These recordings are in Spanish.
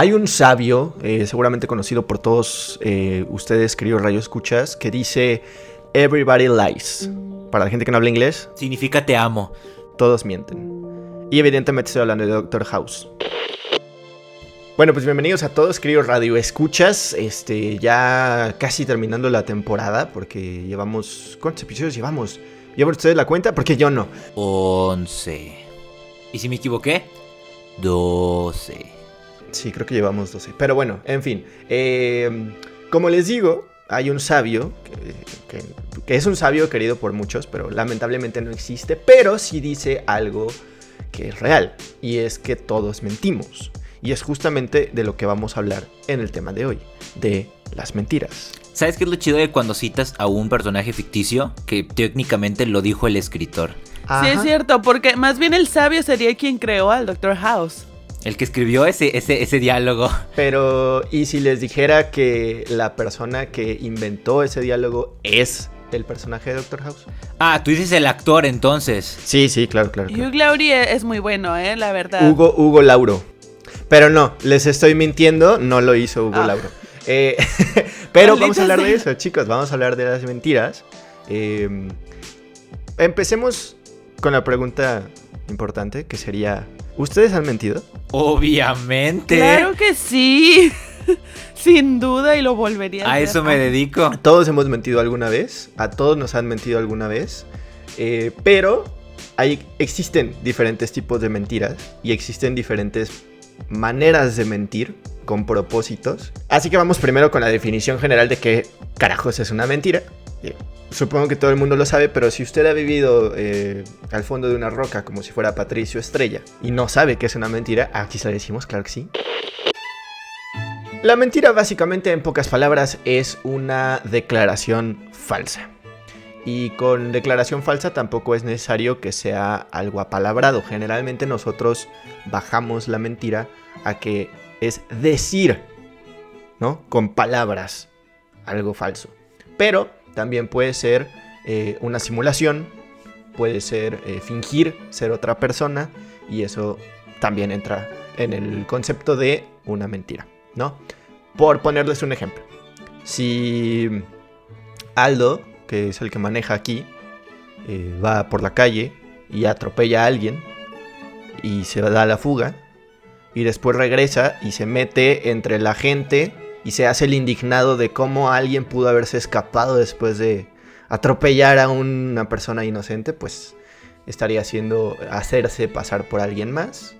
Hay un sabio, eh, seguramente conocido por todos eh, ustedes, queridos rayos escuchas, que dice Everybody lies. Para la gente que no habla inglés, Significa te amo. todos mienten. Y evidentemente estoy hablando de Doctor House. Bueno, pues bienvenidos a todos, queridos radio escuchas. Este, ya casi terminando la temporada, porque llevamos. ¿Cuántos episodios llevamos? ¿Llevan ustedes la cuenta? Porque yo no. 11. ¿Y si me equivoqué? 12. Sí, creo que llevamos 12. Pero bueno, en fin. eh, como les digo, hay un sabio, que, que- que es un sabio querido por muchos, pero lamentablemente no existe, pero sí dice algo que es real, y es que todos mentimos. Y es justamente de lo que vamos a hablar en el tema de hoy, de las mentiras. ¿Sabes qué es lo chido de cuando citas a un personaje ficticio? Que técnicamente lo dijo el escritor. Sí, es cierto, porque más bien el sabio sería quien creó al Dr. House. El que escribió ese, ese, ese diálogo. Pero, ¿y si les dijera que la persona que inventó ese diálogo es el personaje de Doctor House? Ah, tú dices el actor entonces. Sí, sí, claro, claro. claro. Hugh Laurie es muy bueno, ¿eh? La verdad. Hugo, Hugo Lauro. Pero no, les estoy mintiendo, no lo hizo Hugo Ah. Lauro. Eh, pero Maldita vamos a hablar de eso, chicos, vamos a hablar de las mentiras. Eh, empecemos con la pregunta importante, que sería, ¿ustedes han mentido? Obviamente. Claro que sí. Sin duda y lo volvería a A hacer. eso me dedico. Todos hemos mentido alguna vez, a todos nos han mentido alguna vez, eh, pero hay, existen diferentes tipos de mentiras y existen diferentes maneras de mentir con propósitos. Así que vamos primero con la definición general de qué carajos es una mentira. Eh, Supongo que todo el mundo lo sabe, pero si usted ha vivido eh, al fondo de una roca como si fuera Patricio Estrella y no sabe qué es una mentira, aquí se la decimos, claro que sí. La mentira básicamente en pocas palabras es una declaración falsa. Y con declaración falsa tampoco es necesario que sea algo apalabrado. Generalmente nosotros bajamos la mentira a que es decir, ¿no? Con palabras algo falso. Pero también puede ser eh, una simulación, puede ser eh, fingir ser otra persona y eso también entra en el concepto de una mentira, ¿no? Por ponerles un ejemplo. Si Aldo, que es el que maneja aquí, eh, va por la calle y atropella a alguien y se da a la fuga y después regresa y se mete entre la gente y se hace el indignado de cómo alguien pudo haberse escapado después de atropellar a una persona inocente, pues estaría haciendo hacerse pasar por alguien más.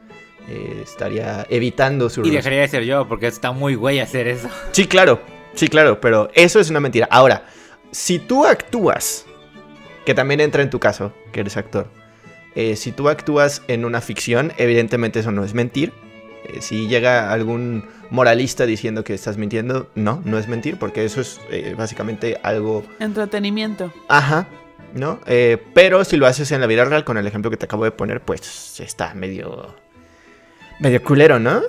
eh, estaría evitando su Y dejaría de ser yo, porque está muy güey hacer eso. Sí, claro, sí, claro, pero eso es una mentira. Ahora, si tú actúas, que también entra en tu caso, que eres actor, eh, si tú actúas en una ficción, evidentemente eso no es mentir. Eh, si llega algún moralista diciendo que estás mintiendo, no, no es mentir, porque eso es eh, básicamente algo Entretenimiento. Ajá, ¿no? Eh, pero si lo haces en la vida real, con el ejemplo que te acabo de poner, pues está medio. medio culero, ¿no?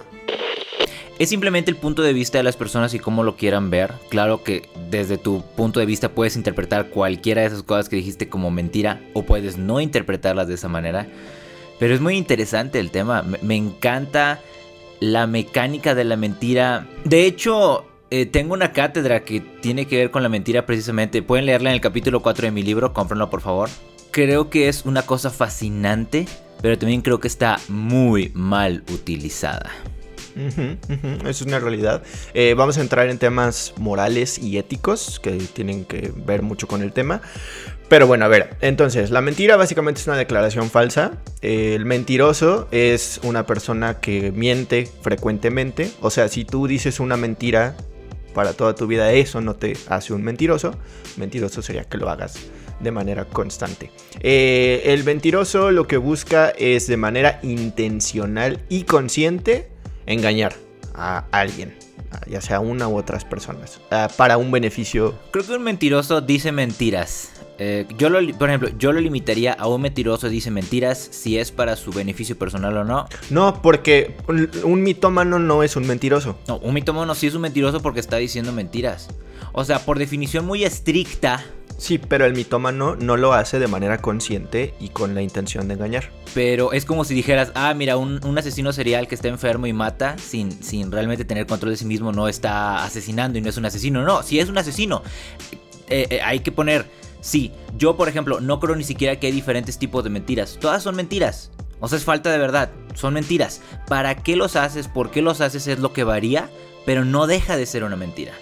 Es simplemente el punto de vista de las personas y cómo lo quieran ver. Claro que desde tu punto de vista puedes interpretar cualquiera de esas cosas que dijiste como mentira o puedes no interpretarlas de esa manera. Pero es muy interesante el tema. Me, me encanta la mecánica de la mentira. De hecho, eh, tengo una cátedra que tiene que ver con la mentira precisamente. Pueden leerla en el capítulo 4 de mi libro, cómprenlo por favor. Creo que es una cosa fascinante, pero también creo que está muy mal utilizada. Eso es una realidad. Eh, vamos a entrar en temas morales y éticos que tienen que ver mucho con el tema. Pero bueno, a ver, entonces, la mentira básicamente es una declaración falsa. El mentiroso es una persona que miente frecuentemente. O sea, si tú dices una mentira para toda tu vida, eso no te hace un mentiroso. Mentiroso sería que lo hagas de manera constante. Eh, el mentiroso lo que busca es de manera intencional y consciente engañar a alguien, ya sea una u otras personas, ah, para un beneficio. Creo que un mentiroso dice mentiras. Eh, yo lo, por ejemplo, yo lo limitaría a un mentiroso dice mentiras si es para su beneficio personal o no. No, porque un, un mitómano no es un mentiroso. No, un mitómano sí es un mentiroso porque está diciendo mentiras. O sea, por definición muy estricta, Sí, pero el mitómano no lo hace de manera consciente y con la intención de engañar. pero es como si dijeras, ah, mira, un, un asesino serial que está enfermo y mata sin, sin realmente tener control de sí mismo no está asesinando y no es un asesino. No, si es un asesino, eh, eh, hay que poner, sí, yo por ejemplo no creo ni siquiera que hay diferentes tipos de mentiras. Todas son mentiras. O sea, es falta de verdad, son mentiras. ¿Para qué los haces? ¿Por qué los haces? Es lo que varía, pero no deja de ser una mentira.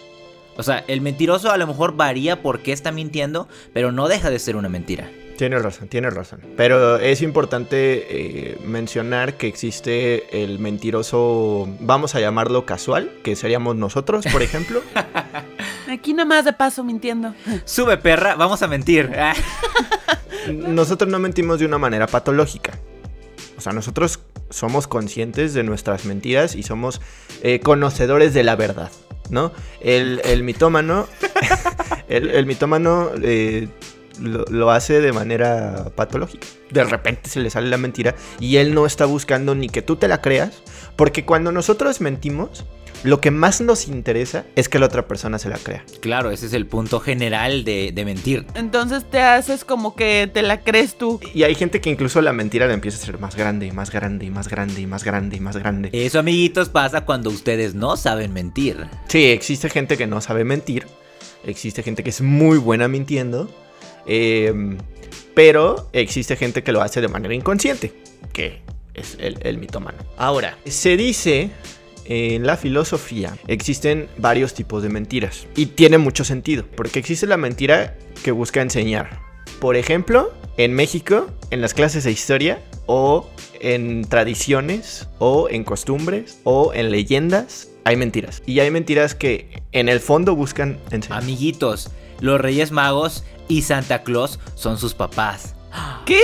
O sea, el mentiroso a lo mejor varía por qué está mintiendo, pero no deja de ser una mentira. Tienes razón, tienes razón. Pero es importante eh, mencionar que existe el mentiroso, vamos a llamarlo casual, que seríamos nosotros, por ejemplo. Aquí nomás de paso mintiendo. Sube perra, vamos a mentir. Nosotros no mentimos de una manera patológica. O sea, nosotros somos conscientes de nuestras mentiras y somos eh, conocedores de la verdad, ¿no? El, el mitómano, el, el mitómano eh, lo, lo hace de manera patológica. De repente se le sale la mentira y él no está buscando ni que tú te la creas, porque cuando nosotros mentimos, lo que más nos interesa es que la otra persona se la crea. Claro, ese es el punto general de, de mentir. Entonces te haces como que te la crees tú. Y hay gente que incluso la mentira la empieza a ser más grande y más grande y más grande y más grande y más grande. Eso, amiguitos, pasa cuando ustedes no saben mentir. Sí, existe gente que no sabe mentir. Existe gente que es muy buena mintiendo. eh, pero existe gente que lo hace de manera inconsciente. Que es el, el mitómano. Ahora, se dice en la filosofía existen varios tipos de mentiras. Y tiene mucho sentido. Porque existe la mentira que busca enseñar. Por ejemplo, en México, en las clases de historia, o en tradiciones, o en costumbres, o en leyendas, hay mentiras. Y hay mentiras que en el fondo buscan enseñar. Amiguitos, los Reyes Magos y Santa Claus son sus papás. ¿Qué?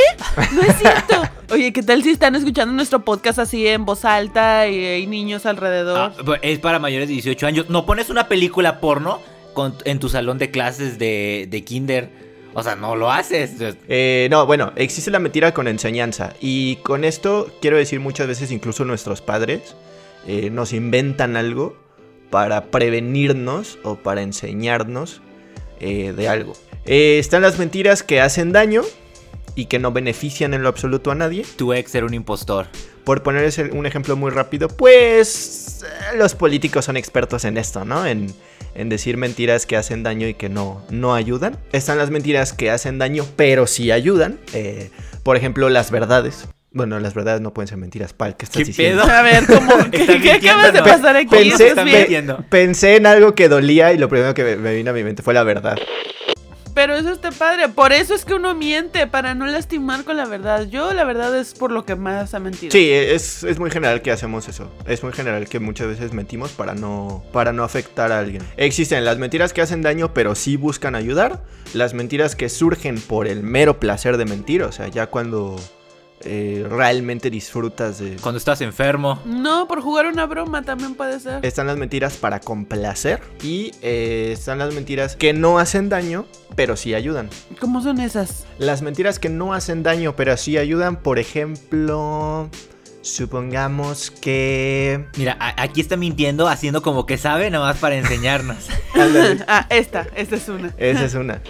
No es cierto. Oye, ¿qué tal si están escuchando nuestro podcast así en voz alta y hay niños alrededor? Ah, pues, es para mayores de 18 años. No pones una película porno con- en tu salón de clases de, de kinder. O sea, no lo haces. Eh, no, bueno, existe la mentira con enseñanza. Y con esto quiero decir muchas veces incluso nuestros padres eh, nos inventan algo para prevenirnos o para enseñarnos eh, de algo. Eh, están las mentiras que hacen daño y que no benefician en lo absoluto a nadie. Tu ex era un impostor. Por poner un ejemplo muy rápido, pues eh, los políticos son expertos en esto, ¿no? En, en decir mentiras que hacen daño y que no, no ayudan. Están las mentiras que hacen daño, pero sí ayudan. Eh, por ejemplo, las verdades. Bueno, las verdades no pueden ser mentiras, Pal. ¿Qué estás ¿Qué diciendo? pedo? A ver, ¿cómo? ¿Qué, acabas de pasar aquí? Pensé, pensé en algo que dolía y lo primero que me, me vino a mi mente fue la verdad. Pero eso está padre. Por eso es que uno miente, para no lastimar con la verdad. Yo, la verdad, es por lo que más ha mentido. Sí, es, es muy general que hacemos eso. Es muy general que muchas veces mentimos para no, para no afectar a alguien. Existen las mentiras que hacen daño pero sí buscan ayudar. Las mentiras que surgen por el mero placer de mentir. O sea, ya cuando eh, realmente disfrutas de... Cuando estás enfermo. No, por jugar una broma también puede ser. Están las mentiras para complacer. Y eh, están las mentiras que no hacen daño pero sí ayudan. ¿Cómo son esas? Las mentiras que no hacen daño pero sí ayudan, por ejemplo... Supongamos que... Mira, aquí está mintiendo, haciendo como que sabe, nada más para enseñarnos. Ah, esta, esta es una. Esa es una.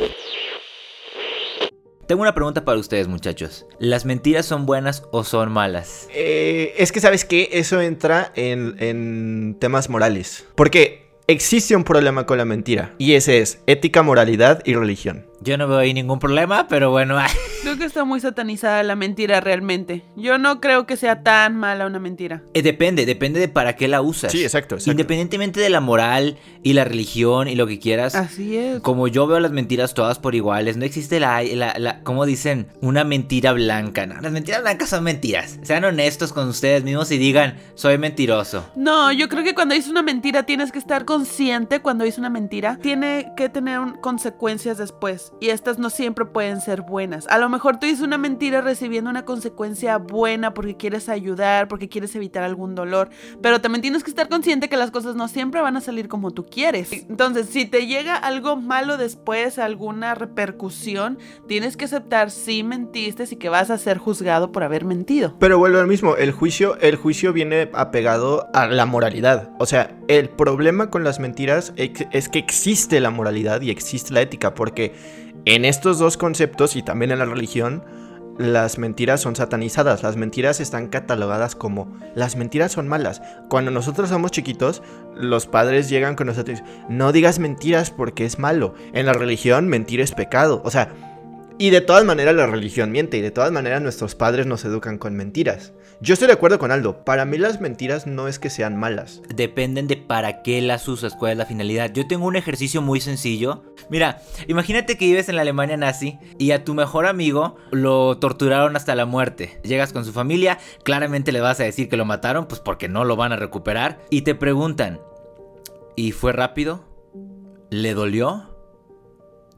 Tengo una pregunta para ustedes, muchachos. ¿Las mentiras son buenas o son malas? Eh, es que, ¿sabes qué? Eso entra en, en temas morales. Porque existe un problema con la mentira. Y ese es ética, moralidad y religión. Yo no veo ahí ningún problema, pero bueno. Creo que está muy satanizada la mentira realmente. Yo no creo que sea tan mala una mentira. eh, depende, depende de para qué la usas. Sí, exacto, exacto. Independientemente de la moral y la religión y lo que quieras. Así es. Como yo veo las mentiras todas por iguales, no existe la, la, la como dicen, una mentira blanca. No, las mentiras blancas son mentiras. Sean honestos con ustedes mismos y digan, soy mentiroso. No, yo creo que cuando dices una mentira tienes que estar consciente cuando dices una mentira. Tiene que tener un- consecuencias después. Y estas no siempre pueden ser buenas. A lo mejor tú dices una mentira recibiendo una consecuencia buena porque quieres ayudar, porque quieres evitar algún dolor, pero también tienes que estar consciente que las cosas no siempre van a salir como tú quieres. Entonces, si te llega algo malo después, alguna repercusión, tienes que aceptar si mentiste y que vas a ser juzgado por haber mentido. Pero vuelvo al mismo, el juicio, el juicio viene apegado a la moralidad. O sea, el problema con las mentiras es que existe la moralidad y existe la ética, porque en estos dos conceptos y también en la religión, las mentiras son satanizadas, las mentiras están catalogadas como las mentiras son malas. Cuando nosotros somos chiquitos, los padres llegan con nosotros y dicen, no digas mentiras porque es malo. En la religión, mentir es pecado. O sea, y de todas maneras la religión miente y de todas maneras nuestros padres nos educan con mentiras. Yo estoy de acuerdo con Aldo, para mí las mentiras no es que sean malas. Dependen de para qué las usas, cuál es la finalidad. Yo tengo un ejercicio muy sencillo. Mira, imagínate que vives en la Alemania nazi y a tu mejor amigo lo torturaron hasta la muerte. Llegas con su familia, claramente le vas a decir que lo mataron, pues porque no lo van a recuperar. Y te preguntan, ¿y fue rápido? ¿Le dolió?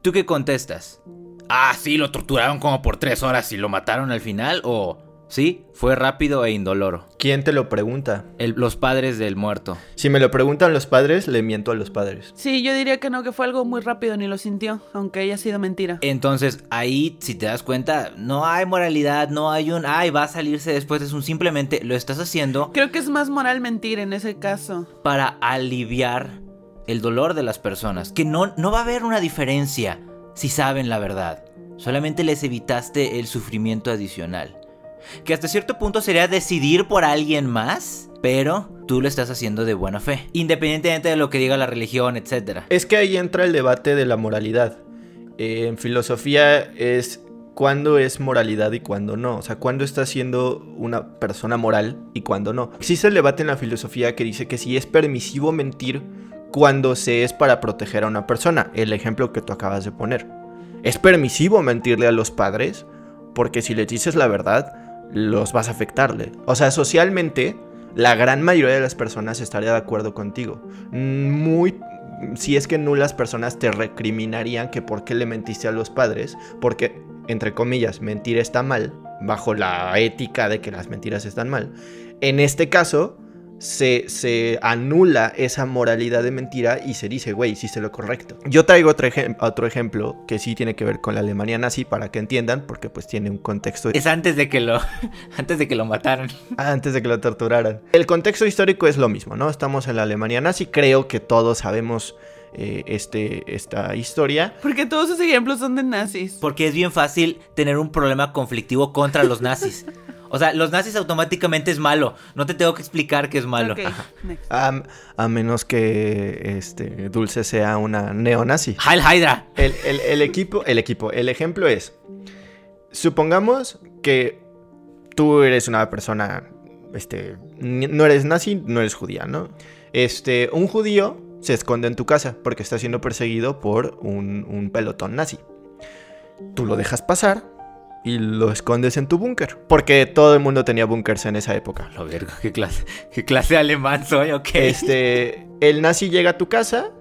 ¿Tú qué contestas? ah, sí, lo torturaron como por tres horas y lo mataron al final, o sí, fue rápido e indoloro. ¿Quién te lo pregunta? los padres del muerto. Si me lo preguntan los padres, le miento a los padres. Sí, yo diría que no, que fue algo muy rápido, ni lo sintió, aunque haya sido mentira. Entonces, ahí, si te das cuenta, no hay moralidad, no hay un, ay, va a salirse después, es un simplemente lo estás haciendo. Creo que es más moral mentir en ese caso. Para aliviar el dolor de las personas, que no, no va a haber una diferencia si saben la verdad. Solamente les evitaste el sufrimiento adicional. Que hasta cierto punto sería decidir por alguien más, pero tú lo estás haciendo de buena fe, independientemente de lo que diga la religión, etc. Es que ahí entra el debate de la moralidad. Eh, en filosofía es cuándo es moralidad y cuándo no. O sea, cuándo está siendo una persona moral y cuándo no. Existe el debate en la filosofía que dice que si es permisivo mentir cuando se es para proteger a una persona. El ejemplo que tú acabas de poner. Es permisivo mentirle a los padres porque si les dices la verdad, los vas a afectarle. O sea, socialmente, la gran mayoría de las personas estaría de acuerdo contigo. Muy si es que nulas personas te recriminarían que por qué le mentiste a los padres, porque, entre comillas, mentir está mal, bajo la ética de que las mentiras están mal. En este caso, se, anula esa moralidad de mentira y se dice, güey, hiciste lo correcto. Yo traigo otro, otro ejemplo que sí tiene que ver con la Alemania nazi para que entiendan, porque pues tiene un contexto. Es antes de que lo, antes de que lo mataran. Antes de que lo torturaran. El contexto histórico es lo mismo, ¿no? Estamos en la Alemania nazi, creo que todos sabemos eh, este, esta historia. Porque todos esos ejemplos son de nazis. Porque es bien fácil tener un problema conflictivo contra los nazis. O sea, los nazis automáticamente es malo. No te tengo que explicar que es malo. a menos que este Dulce sea una neonazi. Heil Hydra. El, equipo, el equipo, el ejemplo es. Supongamos que tú eres una persona. Este. No eres nazi, no eres judía, ¿no? Este. Un judío se esconde en tu casa porque está siendo perseguido por un, un pelotón nazi. Tú lo dejas pasar y lo escondes en tu búnker. Porque todo el mundo tenía búnkers en esa época. Lo vergo, ¿qué clase, qué clase alemán soy, ok. Este, el nazi llega a tu casa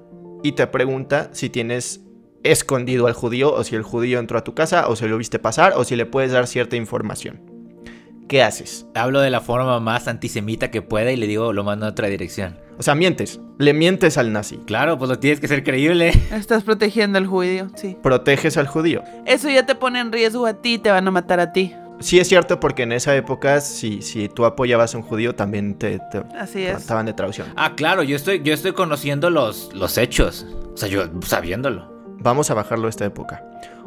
y te pregunta si tienes escondido al judío o si el judío entró a tu casa o si lo viste pasar o si le puedes dar cierta información. ¿Qué haces? Hablo de la forma más antisemita que pueda y le digo lo mando a otra dirección. O sea, mientes. Le mientes al nazi. Claro, pues lo tienes que ser creíble. Estás protegiendo al judío, sí. Proteges al judío. Eso ya te pone en riesgo a ti, te van a matar a ti. Sí es cierto porque en esa época si, si tú apoyabas a un judío también te, Así de traducción. Ah, claro, yo estoy, yo estoy conociendo los, los hechos. O sea, yo sabiéndolo. Vamos a bajarlo a esta época.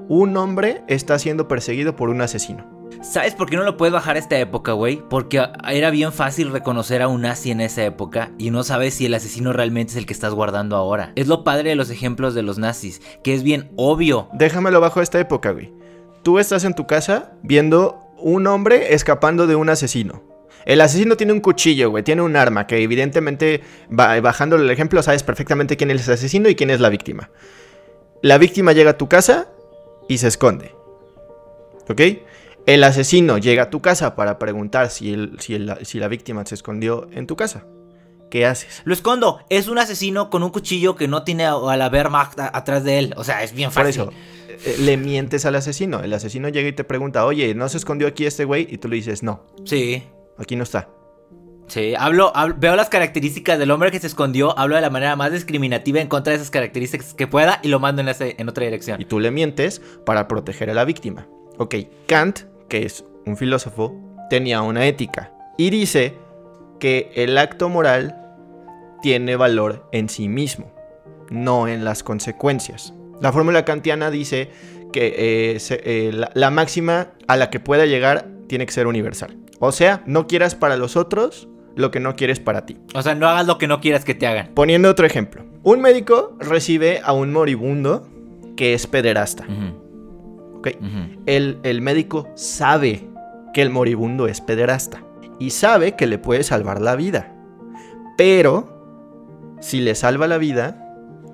Un hombre está siendo perseguido por un asesino. ¿Sabes por qué no lo puedes bajar a esta época, güey? Porque era bien fácil reconocer a un nazi en esa época y no sabes si el asesino realmente es el que estás guardando ahora. Es lo padre de los ejemplos de los nazis, que es bien obvio. Déjamelo bajo esta época, güey. Tú estás en tu casa viendo un hombre escapando de un asesino. El asesino tiene un cuchillo, güey, tiene un arma que evidentemente, bajándole el ejemplo, sabes perfectamente quién es el asesino y quién es la víctima. La víctima llega a tu casa y se esconde. ¿Ok? El asesino llega a tu casa para preguntar si, si, si la víctima se escondió en tu casa. ¿qué haces? Lo escondo. Es un asesino con un cuchillo que no tiene a, la Wehrmacht a- atrás de él. O sea, es bien Por fácil. eso, eh, le mientes al asesino. El asesino llega y te pregunta, oye, ¿no se escondió aquí este güey? Y tú le dices, no, Sí. aquí no está. Sí, hablo, hablo- veo las características del hombre que se escondió, hablo de la manera más discriminativa en contra de esas características que pueda y lo mando en, ese- en otra dirección. Y tú le mientes para proteger a la víctima. Ok, Kant, que es un filósofo, tenía una ética. Y dice que el acto moral tiene valor en sí mismo, no en las consecuencias. La fórmula kantiana dice que eh, se- eh, la, la máxima a la que pueda llegar tiene que ser universal. O sea, no quieras para los otros lo que no quieres para ti. O sea, no hagas lo que no quieras que te hagan. Poniendo otro ejemplo. Un médico recibe a un moribundo que es pederasta. Ujú, El, el médico sabe que el moribundo es pederasta. Y sabe que le puede salvar la vida. Pero, si le salva la vida,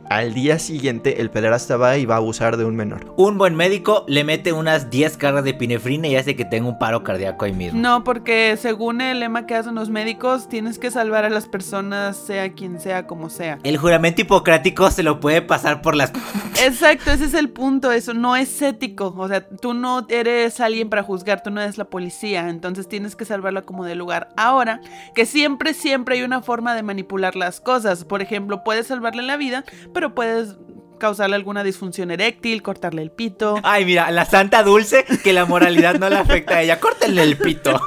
al día siguiente el pederasta va y va a abusar de un menor. Un buen médico le mete unas 10 cargas de pinefrina y hace que tenga un paro cardíaco ahí mismo. No, porque según el lema que hacen los médicos, tienes que salvar a las personas, sea quien sea, como sea. El juramento hipocrático se lo puede pasar por las... Exacto, ese es el punto, eso no es ético, o sea, tú no eres alguien para juzgar, tú no eres la policía, entonces tienes que salvarla como de lugar. Ahora, que siempre, siempre hay una forma de manipular las cosas, por ejemplo, puedes salvarle la vida, pero puedes causarle alguna disfunción eréctil, cortarle el pito. Ay, mira, la santa dulce que la moralidad no le afecta a ella. Córtenle el pito.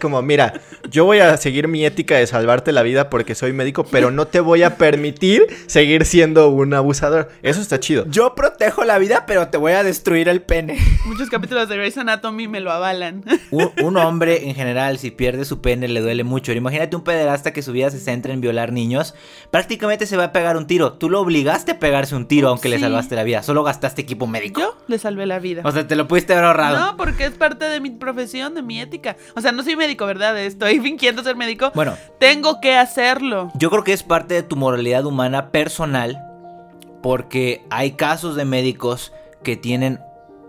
Como, mira, yo voy a seguir mi ética de salvarte la vida porque soy médico, pero no te voy a permitir seguir siendo un abusador. Eso está chido. Yo protejo la vida, pero te voy a destruir el pene. Muchos capítulos de Grey's Anatomy me lo avalan. Un, un hombre en general, si pierde su pene, le duele mucho. Imagínate un pederasta que su vida se centra en violar niños. Prácticamente se va a pegar un tiro. Tú lo obligaste a pegarse un tiro, aunque le salvaste la vida. Solo gastaste equipo médico. Yo le salvé la vida. O sea, te lo pudiste haber ahorrado. No, porque es parte de mi profesión, de mi ética. O sea, no soy médico, ¿verdad? Estoy fingiendo ser médico. Bueno, Tengo que hacerlo. Yo creo que es parte de tu moralidad humana personal porque hay casos de médicos que tienen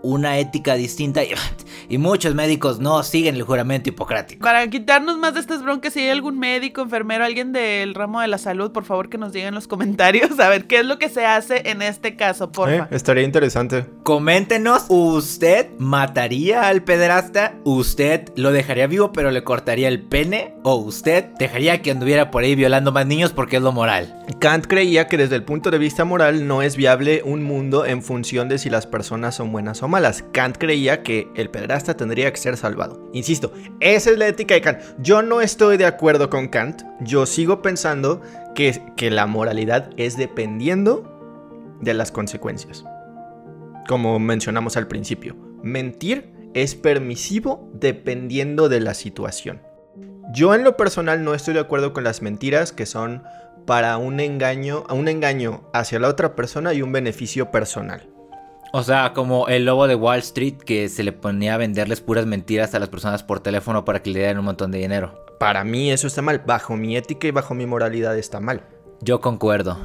una ética distinta y, y muchos médicos no siguen el juramento hipocrático. Para quitarnos más de estas broncas, si hay algún médico, enfermero, alguien del ramo de la salud, por favor que nos diga en los comentarios a ver qué es lo que se hace en este caso, porfa. Eh, estaría interesante. Coméntenos, ¿usted mataría al pederasta? ¿Usted lo dejaría vivo pero le cortaría el pene? ¿O usted dejaría que anduviera por ahí violando más niños porque es lo moral? Kant creía que desde el punto de vista moral no es viable un mundo en función de si las personas son buenas o malas. Kant creía que el pederasta tendría que ser salvado. Insisto, esa es la ética de Kant. Yo no estoy de acuerdo con Kant. Yo sigo pensando que, que la moralidad es dependiendo de las consecuencias. Como mencionamos al principio, mentir es permisivo dependiendo de la situación. Yo en lo personal no estoy de acuerdo con las mentiras que son para un engaño, un engaño hacia la otra persona y un beneficio personal. O sea, como el lobo de Wall Street que se le ponía a venderles puras mentiras a las personas por teléfono para que le dieran un montón de dinero. Para mí eso está mal, bajo mi ética y bajo mi moralidad está mal. Yo concuerdo.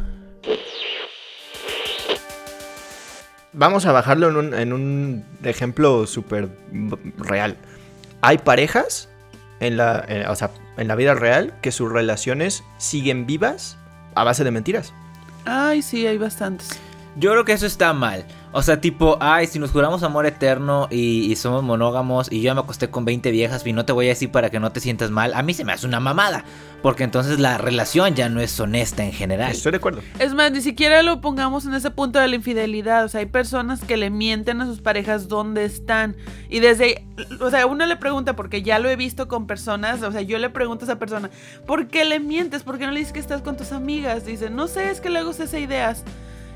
Vamos a bajarlo en un, en un ejemplo súper real. Hay parejas en la, en- o sea, en la vida real que sus relaciones siguen vivas a base de mentiras. Ay, sí, hay bastantes. Yo creo que eso está mal. O sea, tipo, ay, si nos juramos amor eterno y, y somos monógamos y yo ya me acosté con 20 viejas y no te voy a decir para que no te sientas mal, a mí se me hace una mamada. Porque entonces la relación ya no es honesta en general. Estoy de acuerdo. Es más, ni siquiera lo pongamos en ese punto de la infidelidad. O sea, hay personas que le mienten a sus parejas dónde están. Y desde ahí, o sea, uno le pregunta, porque ya lo he visto con personas, o sea, yo le pregunto a esa persona, ¿por qué le mientes? ¿Por qué no le dices que estás con tus amigas? Dice, no sé, es que luego se hace ideas.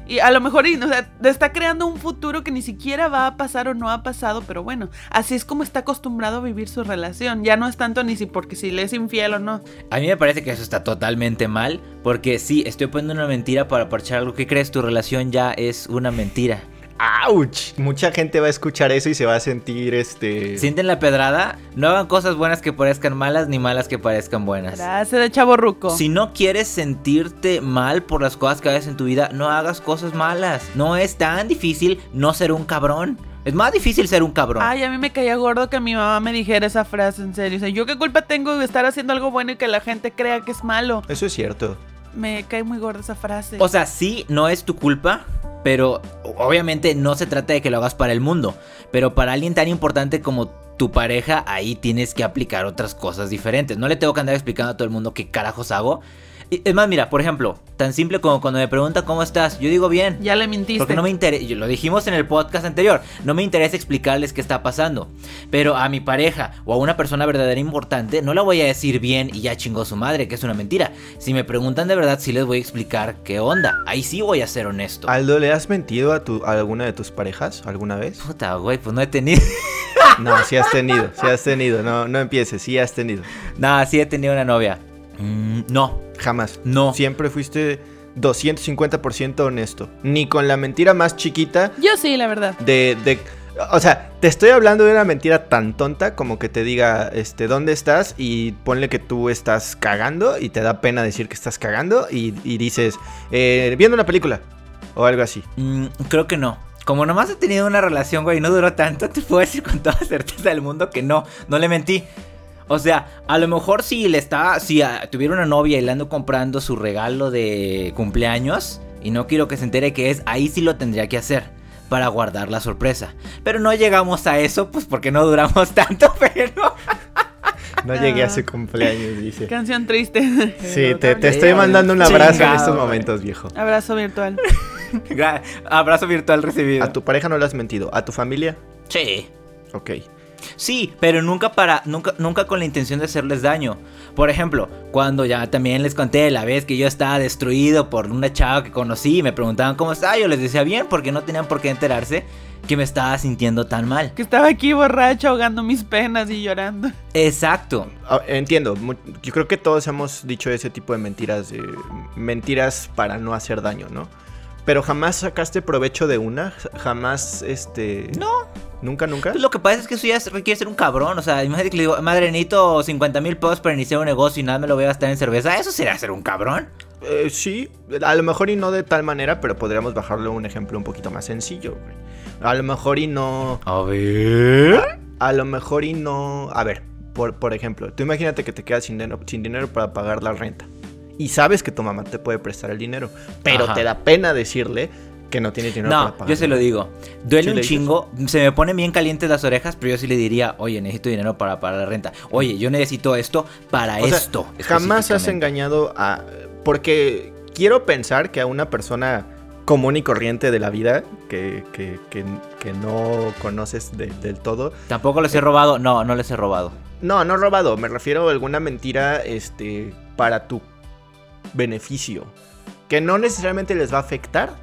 Y a lo mejor, o sea, está creando un futuro que ni siquiera va a pasar o no ha pasado, pero bueno, así es como está acostumbrado a vivir su relación. Ya no es tanto ni si porque si le es infiel o no. A mí me parece que eso está totalmente mal. Porque sí, estoy poniendo una mentira para parchar algo que crees, tu relación ya es una mentira. ¡Auch! Mucha gente va a escuchar eso y se va a sentir este. ¿Sienten la pedrada? No hagan cosas buenas que parezcan malas ni malas que parezcan buenas. Gracias de chavo ruco. Si no quieres sentirte mal por las cosas que hagas en tu vida, no hagas cosas malas. No es tan difícil no ser un cabrón. Es más difícil ser un cabrón. Ay, a mí me caía gordo que mi mamá me dijera esa frase, en serio. O sea, ¿yo qué culpa tengo de estar haciendo algo bueno y que la gente crea que es malo? Eso es cierto. Me cae muy gorda esa frase. O sea, sí, no es tu culpa, pero obviamente no se trata de que lo hagas para el mundo. Pero para alguien tan importante como tu pareja, ahí tienes que aplicar otras cosas diferentes. No le tengo que andar explicando a todo el mundo qué carajos hago. Y- Es más, mira, por ejemplo, tan simple como cuando me preguntan cómo estás, yo digo bien. ya le mintiste. Porque no me interesa, lo dijimos en el podcast anterior, no me interesa explicarles qué está pasando. Pero a mi pareja o a una persona verdadera importante no la voy a decir bien y ya chingó su madre, que es una mentira. Si me preguntan de verdad, sí les voy a explicar qué onda. Ahí sí voy a ser honesto. Aldo, ¿le has mentido a, tu, a alguna de tus parejas alguna vez? Puta, güey, pues no he tenido. No, sí has tenido, sí has tenido. No, no empieces, sí has tenido. Nada, sí he tenido una novia. Mm, no, Jamás. no. Siempre fuiste 250% honesto. Ni con la mentira más chiquita Yo sí, la verdad. de, de- O sea, te estoy hablando de una mentira tan tonta como que te diga, este, ¿dónde estás? Y ponle que tú estás cagando y te da pena decir que estás cagando y, y dices, "Eh, viendo una película o algo así. Mm, creo que no. Como nomás he tenido una relación, güey, y no duró tanto, te puedo decir con toda certeza del mundo que no, no le mentí. O sea, a lo mejor si le estaba, si ah, tuviera una novia y le ando comprando su regalo de cumpleaños y no quiero que se entere que es, ahí sí lo tendría que hacer para guardar la sorpresa. Pero no llegamos a eso, pues porque no duramos tanto, pero... No llegué a Ah. su cumpleaños, dice. Canción triste. Sí, te, te estoy mandando un abrazo en estos momentos, viejo. Abrazo virtual. Abrazo virtual recibido. A tu pareja no le has mentido, a tu familia, Sí. ok. Sí, pero nunca para, nunca, nunca con la intención de hacerles daño. Por ejemplo, cuando ya también les conté la vez que yo estaba destruido por una chava que conocí y me preguntaban cómo estaba, yo les decía bien porque no tenían por qué enterarse que me estaba sintiendo tan mal. Que estaba aquí borracho ahogando mis penas y llorando. Exacto. Ah, Entiendo, yo creo que todos hemos dicho ese tipo de mentiras, de mentiras para no hacer daño, ¿no? Pero jamás sacaste provecho de una, jamás, este... No. Nunca, nunca. Pues lo que pasa es que eso ya requiere ser un cabrón. O sea, imagínate que le digo, madre, necesito 50 mil pesos para iniciar un negocio y nada me lo voy a gastar en cerveza. Eso sería ser un cabrón. Eh, sí, a lo mejor y no de tal manera, pero podríamos bajarle un ejemplo un poquito más sencillo, güey. A lo mejor y no... A ver. A lo mejor y no... A ver, por, por ejemplo, tú imagínate que te quedas sin dinero, sin dinero para pagar la renta. Y sabes que tu mamá te puede prestar el dinero, pero Ajá. te da pena decirle que no tienes dinero para No, pagar. yo se lo digo. Duele ¿Sí un dices? chingo, se me ponen bien calientes las orejas, pero yo sí le diría, oye, necesito dinero para pagar la renta. Oye, yo necesito esto para O sea, esto. jamás has engañado a... Porque quiero pensar que a una persona común y corriente de la vida, que, que- que- que no conoces de- del todo, Tampoco les he robado. No, no les he robado. No, no robado, me refiero a alguna mentira este para tu beneficio, que no necesariamente les va a afectar,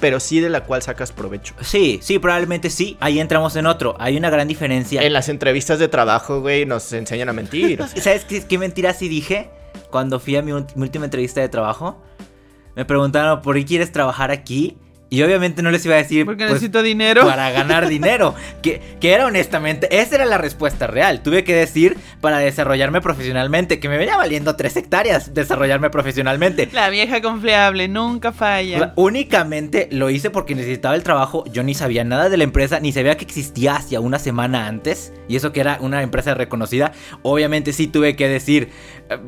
pero sí de la cual sacas provecho. Sí, sí, probablemente sí. Ahí entramos en otro. Hay una gran diferencia. En las entrevistas de trabajo, güey, nos enseñan a mentir. o sea. ¿Sabes qué, qué mentira sí dije? Cuando fui a mi última entrevista de trabajo, me preguntaron, ¿por qué quieres trabajar aquí? Y obviamente no les iba a decir... Porque pues, necesito dinero. Para ganar dinero. Que, que era honestamente, esa era la respuesta real. Tuve que decir para desarrollarme profesionalmente, que me venía valiendo tres hectáreas desarrollarme profesionalmente. La vieja confiable, nunca O sea, falla. únicamente lo hice porque necesitaba el trabajo. Yo ni sabía nada de la empresa, ni sabía que existía hacia una semana antes. Y eso que era una empresa reconocida. Obviamente sí tuve que decir eh,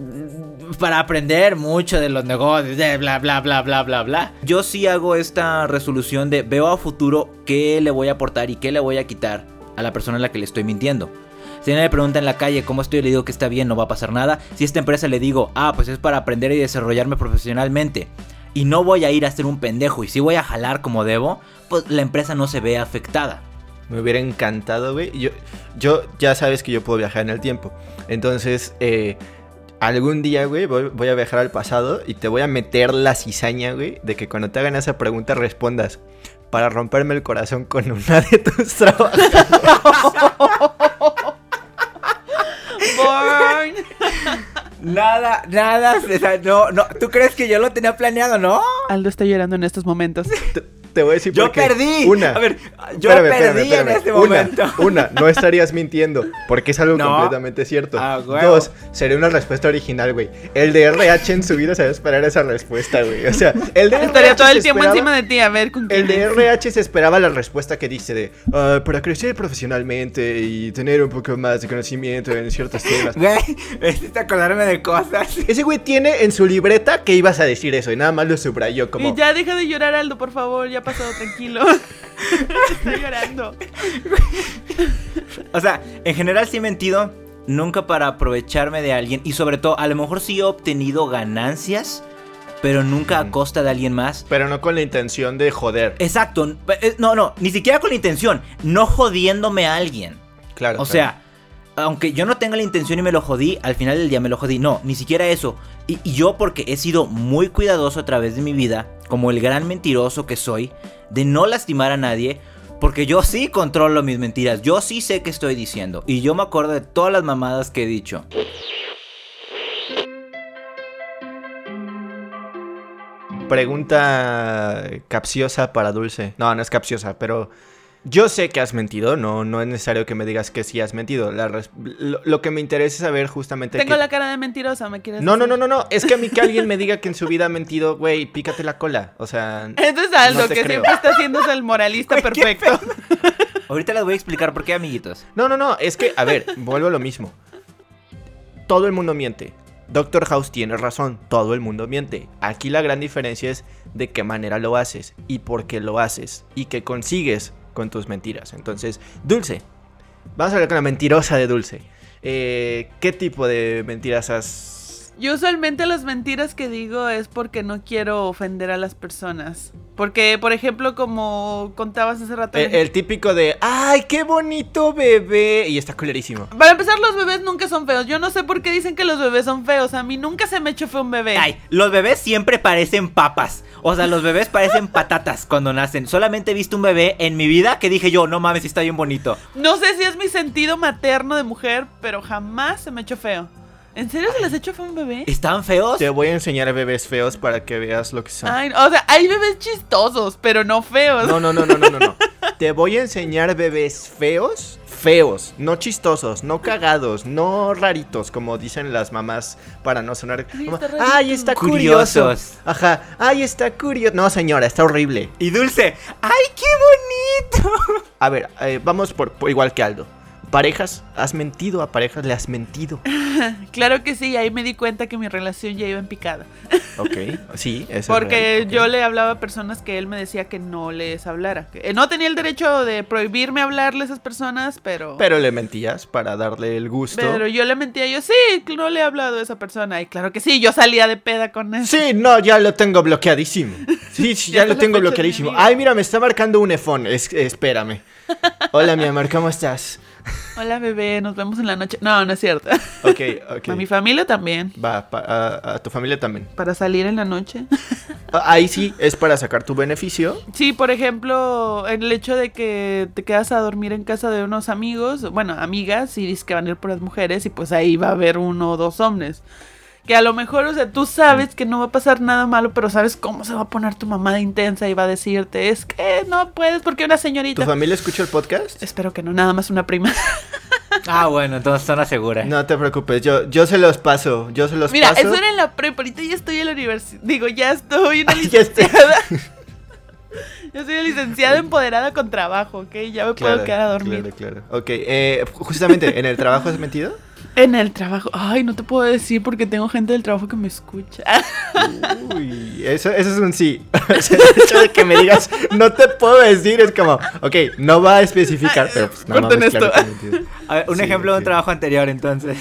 para aprender mucho de los negocios, de bla, bla, bla, bla, bla, bla. Yo sí hago esta resolución de veo a futuro qué le voy a aportar y qué le voy a quitar a la persona a la que le estoy mintiendo. Si nadie me pregunta en la calle cómo estoy, le digo que está bien, no va a pasar nada. Si a esta empresa le digo, ah, pues es para aprender y desarrollarme profesionalmente. Y no voy a ir a ser un pendejo y si voy a jalar como debo, pues la empresa no se ve afectada. Me hubiera encantado, güey. Yo, yo ya sabes que yo puedo viajar en el tiempo. Entonces, eh, algún día, güey, voy, voy a viajar al pasado y te voy a meter la cizaña, güey, de que cuando te hagan esa pregunta respondas para romperme el corazón con una de tus trabajos. Born. Nada, nada, o sea, no, no, ¿tú crees que yo lo tenía planeado, no? Aldo está llorando en estos momentos. Te, te voy a decir Yo perdí. Una. A ver, yo Espérame, perdí espérame, en este Una, momento. Una, no estarías mintiendo, porque es algo No. completamente cierto. Ah, huevo. Dos, sería una respuesta original, güey. El de RH en su vida se va a esperar esa respuesta, güey. O sea, el de RH Estaría todo el tiempo esperaba- encima de ti a ver con quién El de es. RH se esperaba la respuesta que dice de "Ah, para crecer profesionalmente y tener un poco más de conocimiento en ciertos temas. Güey, hiciste acordarme de cosas. Ese güey tiene en su libreta que ibas a decir eso y nada más lo subrayó como Y ya deja de llorar, Aldo, por favor, ya pasado, tranquilo. Estoy llorando. O sea, en general sí he mentido, nunca para aprovecharme de alguien y sobre todo, a lo mejor sí he obtenido ganancias, pero nunca a costa de alguien más. pero no con la intención de joder. Exacto, eh, no, no, ni siquiera con la intención, no jodiéndome a alguien. Claro. O sea, aunque yo no tenga la intención y me lo jodí, al final del día me lo jodí. No, ni siquiera eso. Y, yo porque he sido muy cuidadoso a través de mi vida, como el gran mentiroso que soy, de no lastimar a nadie, porque yo sí controlo mis mentiras, yo sí sé qué estoy diciendo. Y yo me acuerdo de todas las mamadas que he dicho. Pregunta capciosa para Dulce. No, no es capciosa, pero yo sé que has mentido. No, no es necesario que me digas que sí has mentido. La res- lo, lo que me interesa es saber justamente Tengo que- la cara de mentirosa, ¿me quieres No, no, decir? no, no, no. Es que a mí que alguien me diga que en su vida ha mentido, güey, pícate la cola. O sea, Eso es No te que creo. siempre está haciéndose el moralista perfecto. Ahorita les voy a explicar por qué, amiguitos. No, no, no, es que, a ver, vuelvo a lo mismo. Todo el mundo miente. Doctor House tiene razón, todo el mundo miente. Aquí la gran diferencia es de qué manera lo haces y por qué lo haces y qué consigues con tus mentiras. Entonces, Dulce, vamos a hablar con la mentirosa de Dulce. Eh, ¿Qué tipo de mentiras has... Yo usualmente las mentiras que digo es porque no quiero ofender a las personas. Porque, por ejemplo, como contabas hace rato... El, el típico de, ay, qué bonito bebé. Y está culerísimo. Para empezar, los bebés nunca son feos. Yo no sé por qué dicen que los bebés son feos. A mí nunca se me echó feo un bebé. Ay, los bebés siempre parecen papas. O sea, los bebés parecen patatas cuando nacen. Solamente he visto un bebé en mi vida que dije yo, no mames, está bien bonito. No sé si es mi sentido materno de mujer, pero jamás se me echó feo. ¿En serio se les echó feo un bebé? ¿Están feos? Te voy a enseñar bebés feos para que veas lo que son. Ay, o sea, hay bebés chistosos, pero no feos. No, no, no, no, no, no, no. Te voy a enseñar bebés feos, feos, no chistosos, no cagados, no raritos, como dicen las mamás para no sonar. Ay, como, está rarito. Ay, está curioso. Curiosos. Ajá. Ay, está curioso. No, señora, está horrible. Y Dulce, ¡ay, qué bonito! A ver, eh, vamos por, por igual que Aldo. Parejas, has mentido a parejas, le has mentido. Claro que sí, ahí me di cuenta que mi relación ya iba en picada. Ok, sí, eso es Porque real, ok. yo le hablaba a personas que él me decía que no les hablara. Eh, no tenía el derecho de prohibirme hablarle a esas personas, pero... Pero le mentías para darle el gusto. pero yo le mentía, yo sí, no le he hablado a esa persona. Y claro que sí, yo salía de peda con eso. Sí, no, ya lo tengo bloqueadísimo. Sí, sí, ya Ya lo tengo bloqueadísimo. Ay, mira, me está marcando un iPhone. Es, espérame. Hola, mi amor, ¿cómo estás? Hola bebé, nos vemos en la noche. No, no es cierto. Ok, ok. A mi familia también. Va, pa- a, a tu familia también. Para salir en la noche. Ah, Ahí sí es para sacar tu beneficio. Sí, por ejemplo, el hecho de que te quedas a dormir en casa de unos amigos, bueno, amigas, y dices que van a ir por las mujeres, y pues ahí va a haber uno o dos hombres. Que a lo mejor, o sea, tú sabes que no va a pasar nada malo, pero sabes cómo se va a poner tu mamá de intensa y va a decirte, es que no puedes porque una ¿Tu señorita... familia escucha el podcast? Espero que no, nada más una prima. Ah, bueno, entonces zona segura. No te preocupes, yo, yo se los paso. Yo se los Mira, paso. eso era en la prepa, ahorita ya estoy en la universidad. Digo, ya estoy ya está. licenciada. Yo soy una licenciada empoderada con trabajo, ¿ok? Ya me puedo quedar a dormir. Claro, claro. Ok, eh, justamente, ¿en el trabajo has mentido? En el trabajo. Ay, no te puedo decir porque tengo gente del trabajo que me escucha. Uy, eso, eso es un sí. El hecho de que me digas, no te puedo decir, es como, ok, no va a especificar, pero pues no Corten esto. A ver, un Sí, ejemplo de un trabajo anterior, entonces.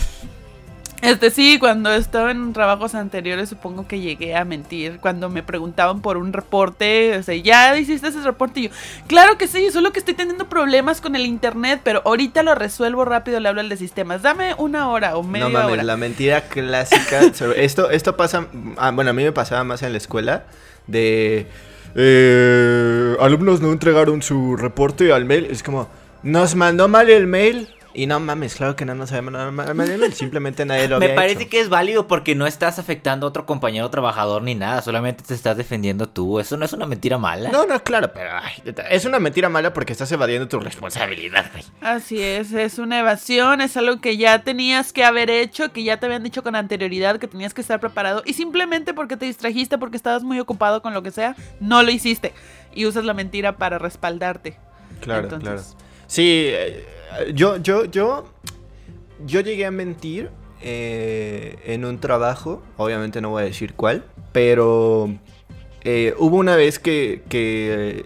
Este sí, cuando estaba en trabajos anteriores supongo que llegué a mentir. Cuando me preguntaban por un reporte, o sea, ¿ya hiciste ese reporte? Y yo, claro que sí, solo que estoy teniendo problemas con el internet, pero ahorita lo resuelvo rápido, le hablo al de sistemas. Dame una hora o media No mames, hora. la mentira clásica. esto, esto pasa. ah, bueno, a mí me pasaba más en la escuela. De. eh, alumnos no entregaron su reporte al mail. Es como. Nos mandó mal el mail. Y no mames, claro que no nos sabemos nada más. Simplemente nadie lo había Me parece hecho. que es válido porque no estás afectando a otro compañero trabajador ni nada, solamente te estás defendiendo tú. Eso no es una mentira mala. No, no, claro, pero ay, es una mentira mala porque estás evadiendo tu responsabilidad, güey. Así es, es una evasión, es algo que ya tenías que haber hecho, que ya te habían dicho con anterioridad que tenías que estar preparado y simplemente porque te distrajiste, porque estabas muy ocupado con lo que sea, no lo hiciste y usas la mentira para respaldarte. Claro, Entonces- claro. Sí, eh, yo, yo, yo, yo llegué a mentir eh, en un trabajo, obviamente no voy a decir cuál, pero eh, hubo una vez que, que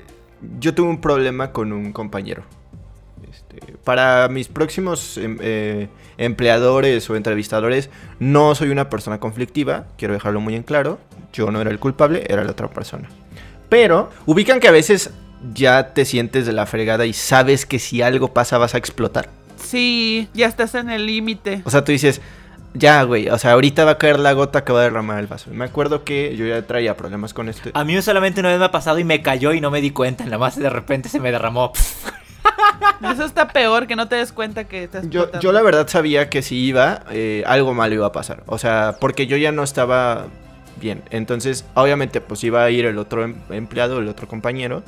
yo tuve un problema con un compañero. Este, para mis próximos em- eh, empleadores o entrevistadores, no soy una persona conflictiva, quiero dejarlo muy en claro. Yo no era el culpable, era la otra persona. Pero ubican que a veces ya te sientes de la fregada y sabes que si algo pasa vas a explotar. Sí, ya estás en el límite. O sea, tú dices, ya, güey, o sea, ahorita va a caer la gota que va a derramar el vaso. Y me acuerdo que yo ya traía problemas con este. A mí solamente una vez me ha pasado y me cayó y no me di cuenta. Nada más de repente se me derramó. Eso está peor que no te des cuenta que estás Yo, yo la verdad sabía que si iba, eh, algo malo iba a pasar. O sea, porque yo ya no estaba bien. Entonces, obviamente, pues iba a ir el otro em- empleado, el otro compañero.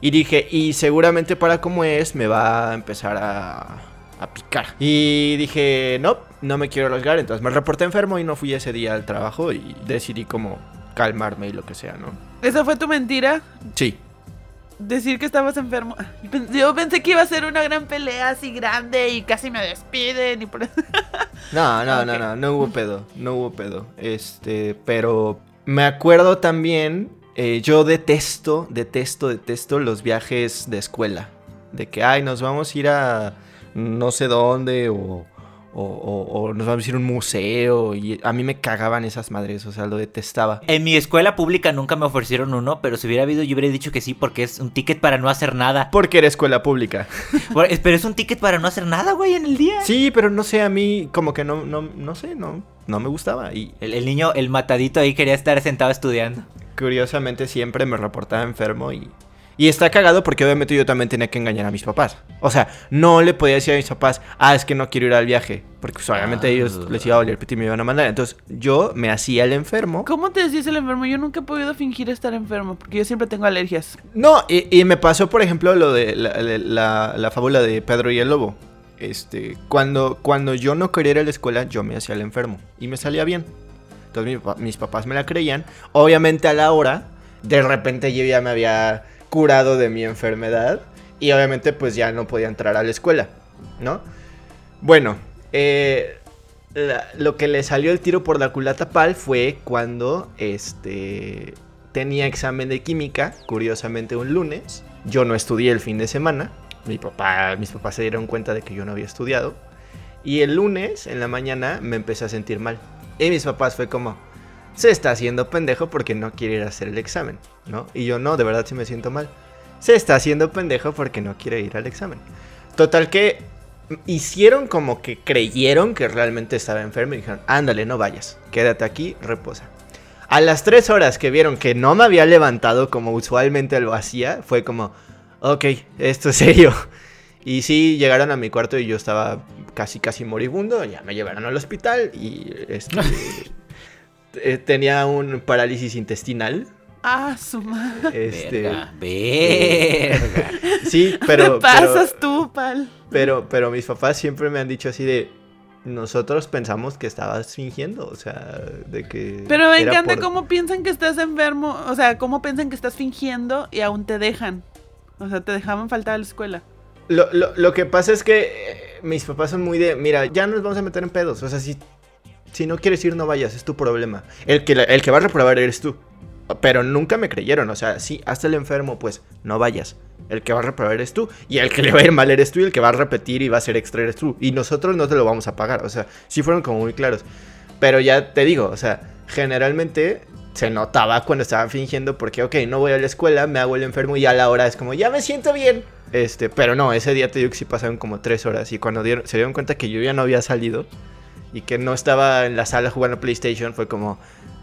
Y dije, y seguramente para como es, me va a empezar a, a picar. Y dije, no, no me quiero arriesgar. Entonces me reporté enfermo y no fui ese día al trabajo. Y decidí como calmarme y lo que sea, ¿no? ¿Esa fue tu mentira? Sí. Decir que estabas enfermo. Yo pen- Yo pensé que iba a ser una gran pelea así grande y casi me despiden y por eso. No, no, no, no, no hubo pedo, no hubo pedo. Este, pero me acuerdo también, eh, yo detesto, detesto, detesto los viajes de escuela. De que, ay, nos vamos a ir a no sé dónde o, o, o- o nos vamos a ir a un museo. Y a mí me cagaban esas madres, o sea, lo detestaba. En mi escuela pública nunca me ofrecieron uno, pero si hubiera habido yo hubiera dicho que sí porque es un ticket para no hacer nada. Porque era escuela pública. Pero es un ticket para no hacer nada, güey, en el día. Sí, pero no sé, a mí como que no, no, no sé, no, no me gustaba. Y El, el niño, el matadito ahí quería estar sentado estudiando. Curiosamente siempre me reportaba enfermo y... Y está cagado porque obviamente yo también tenía que engañar a mis papás. O sea, no le podía decir a mis papás, ah, es que no quiero ir al viaje. Porque pues, obviamente Ah. a ellos les iba a pito y me iban a mandar. Entonces yo me hacía el enfermo. ¿Cómo te decís el enfermo? Yo nunca he podido fingir estar enfermo porque yo siempre tengo alergias. No, y, y me pasó, por ejemplo, lo de la, la- la- la fábula de Pedro y el Lobo. Este, cuando, cuando yo no quería ir a la escuela, yo me hacía el enfermo. Y me salía bien. Entonces mis papás me la creían. Obviamente a la hora, de repente yo ya me había curado de mi enfermedad. Y obviamente pues ya no podía entrar a la escuela, ¿no? Bueno, eh, lo que le salió el tiro por la culata pal fue cuando este tenía examen de química, curiosamente un lunes. Yo no estudié el fin de semana. Mi papá, mis papás se dieron cuenta de que yo no había estudiado. Y el lunes en la mañana me empecé a sentir mal. Y mis papás fue como, se está haciendo pendejo porque no quiere ir a hacer el examen, ¿no? Y yo no, de verdad sí me siento mal. Se está haciendo pendejo porque no quiere ir al examen. Total que hicieron como que creyeron que realmente estaba enfermo y dijeron, ándale, no vayas, quédate aquí, reposa. A las tres horas que vieron que no me había levantado como usualmente lo hacía, fue como, ok, esto es serio. Y sí, llegaron a mi cuarto y yo estaba casi, casi moribundo, ya me llevaron al hospital y este, eh, tenía un parálisis intestinal. Ah, su madre. Este, Verga, verga. sí, ¿Qué pero, pasas pero, tú, pal? pero, pero mis papás siempre me han dicho así de, nosotros pensamos que estabas fingiendo, o sea, de que... Pero me encanta por- cómo piensan que estás enfermo. O sea, cómo piensan que estás fingiendo y aún te dejan. O sea, te dejaban faltar a la escuela. Lo, lo- lo que pasa es que eh, mis papás son muy de, mira, ya nos vamos a meter en pedos. O sea, si, si no quieres ir, no vayas, es tu problema. El que, el que va a reprobar eres tú. Pero nunca me creyeron, o sea, sí, hasta el enfermo, pues no vayas. El que va a reprobar eres tú. Y el que le va a ir mal eres tú. Y el que va a repetir y va a ser extra eres tú. Y nosotros no te lo vamos a pagar. O sea, sí fueron como muy claros. Pero ya te digo, o sea, generalmente se notaba cuando estaba fingiendo porque, ok, no voy a la escuela, me hago el enfermo y a la hora es como, ya me siento bien. Este, pero no, ese día te digo que sí pasaron como tres horas y cuando dieron- se dieron cuenta que yo ya no había salido y que no estaba en la sala jugando PlayStation fue como,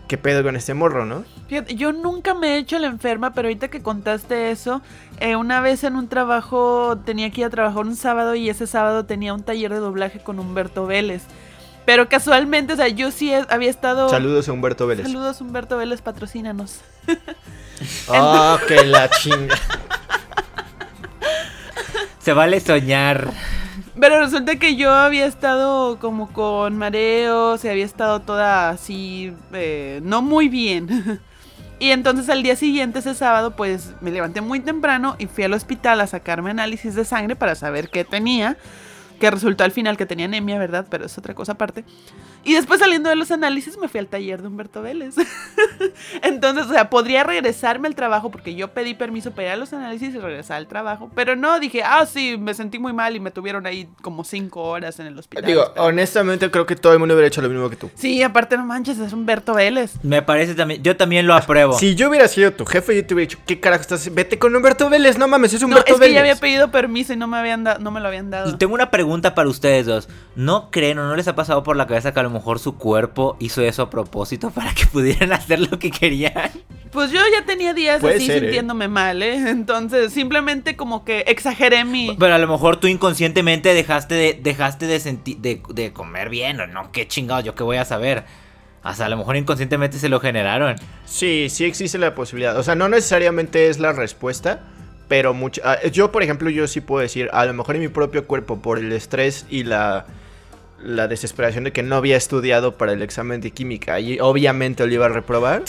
¿qué pedo con este morro, no? Fíjate, yo nunca me he hecho la enferma, pero ahorita que contaste eso, eh, una vez en un trabajo tenía que ir a trabajar un sábado y ese sábado tenía un taller de doblaje con Humberto Vélez. Pero casualmente, o sea, yo sí he- había estado... Saludos a Humberto Vélez. Saludos Humberto Vélez, patrocínanos. Ah, que la chinga. Se vale soñar. Pero resulta que yo había estado como con mareos y había estado toda así, eh, no muy bien. Y entonces al día siguiente, ese sábado, pues me levanté muy temprano y fui al hospital a sacarme análisis de sangre para saber qué tenía. Que resultó al final que tenía anemia, ¿verdad? Pero es otra cosa aparte. Y después saliendo de los análisis me fui al taller de Humberto Vélez. Entonces, o sea, podría regresarme al trabajo porque yo pedí permiso para ir a los análisis y regresar al trabajo. Pero no, dije, ah, sí, me sentí muy mal y me tuvieron ahí como cinco horas en el hospital. Digo, honestamente creo que todo el mundo hubiera hecho lo mismo que tú. Sí, aparte no manches, es Humberto Vélez. Me parece también. Yo también lo apruebo. Si yo hubiera sido tu jefe, yo te hubiera dicho, ¿qué carajo estás? Vete con Humberto Vélez, no mames, es No, Humberto es que Vélez. ya había pedido permiso y no me habían dado, no me lo habían dado. Tengo una pregunta para ustedes dos. ¿No creen o no les ha pasado por la cabeza que a lo mejor su cuerpo hizo eso a propósito para que pudieran hacer lo que querían? Pues yo ya tenía días Puede así ser, ¿eh? sintiéndome mal, ¿eh? Entonces, simplemente como que exageré mi... Pero a lo mejor tú inconscientemente dejaste de, dejaste de, senti- de, de comer bien o no. Qué chingado, yo qué voy a saber. Hasta a lo mejor inconscientemente se lo generaron. Sí, sí existe la posibilidad. O sea, no necesariamente es la respuesta, pero mucho. ah, Yo, por ejemplo, yo sí puedo decir, a lo mejor en mi propio cuerpo, por el estrés y la, la desesperación de que no había estudiado para el examen de química y obviamente lo iba a reprobar.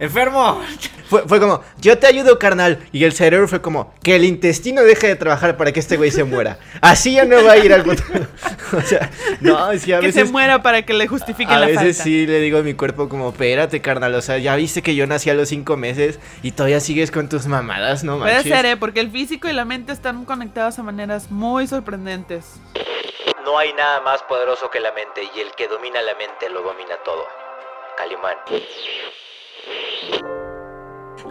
¡Enfermo! Fue, fue como, yo te ayudo, carnal. Y el cerebro fue como, que el intestino deje de trabajar para que este güey se muera. Así ya no va a ir al o sea, no, es que a que veces. se muera para que le justifiquen A la veces falta. sí le digo a mi cuerpo como, espérate, carnal, o sea, ya viste que yo nací a los cinco meses y todavía sigues con tus mamadas, no Puede manches. ser, ¿eh? Porque el físico y la mente están conectados a maneras muy sorprendentes. No hay nada más poderoso que la mente y el que domina la mente lo domina todo. Calimán.